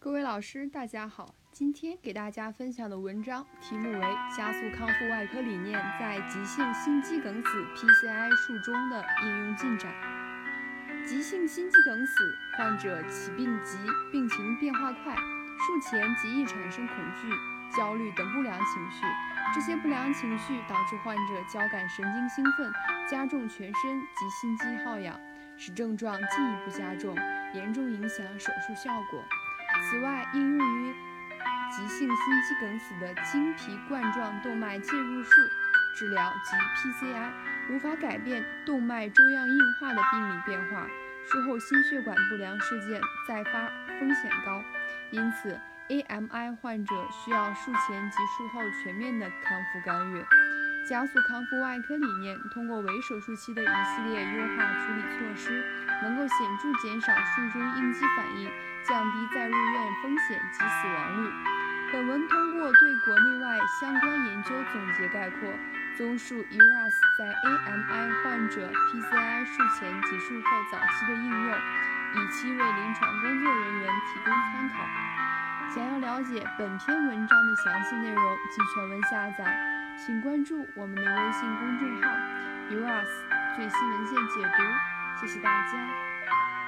各位老师，大家好。今天给大家分享的文章题目为《加速康复外科理念在急性心肌梗死 PCI 术中的应用进展》。急性心肌梗死患者起病急，病情变化快，术前极易产生恐惧、焦虑等不良情绪。这些不良情绪导致患者交感神经兴奋，加重全身及心肌耗氧，使症状进一步加重，严重影响手术效果。此外，应用于急性心肌梗死的经皮冠状动脉介入术治疗及 PCI 无法改变动脉粥样硬化的病理变化，术后心血管不良事件再发风险高，因此 AMI 患者需要术前及术后全面的康复干预。加速康复外科理念通过围手术期的一系列优化处理措施，能够显著减少术中应激反应，降低再入院风险及死亡率。本文通过对国内外相关研究总结概括，综述 ERAS 在 AMI 患者 PCI 术前及术后早期的应用，以期为临床工作人员提供参考。想要了解本篇文章的详细内容及全文下载。请关注我们的微信公众号 “uras 最新文献解读”，谢谢大家。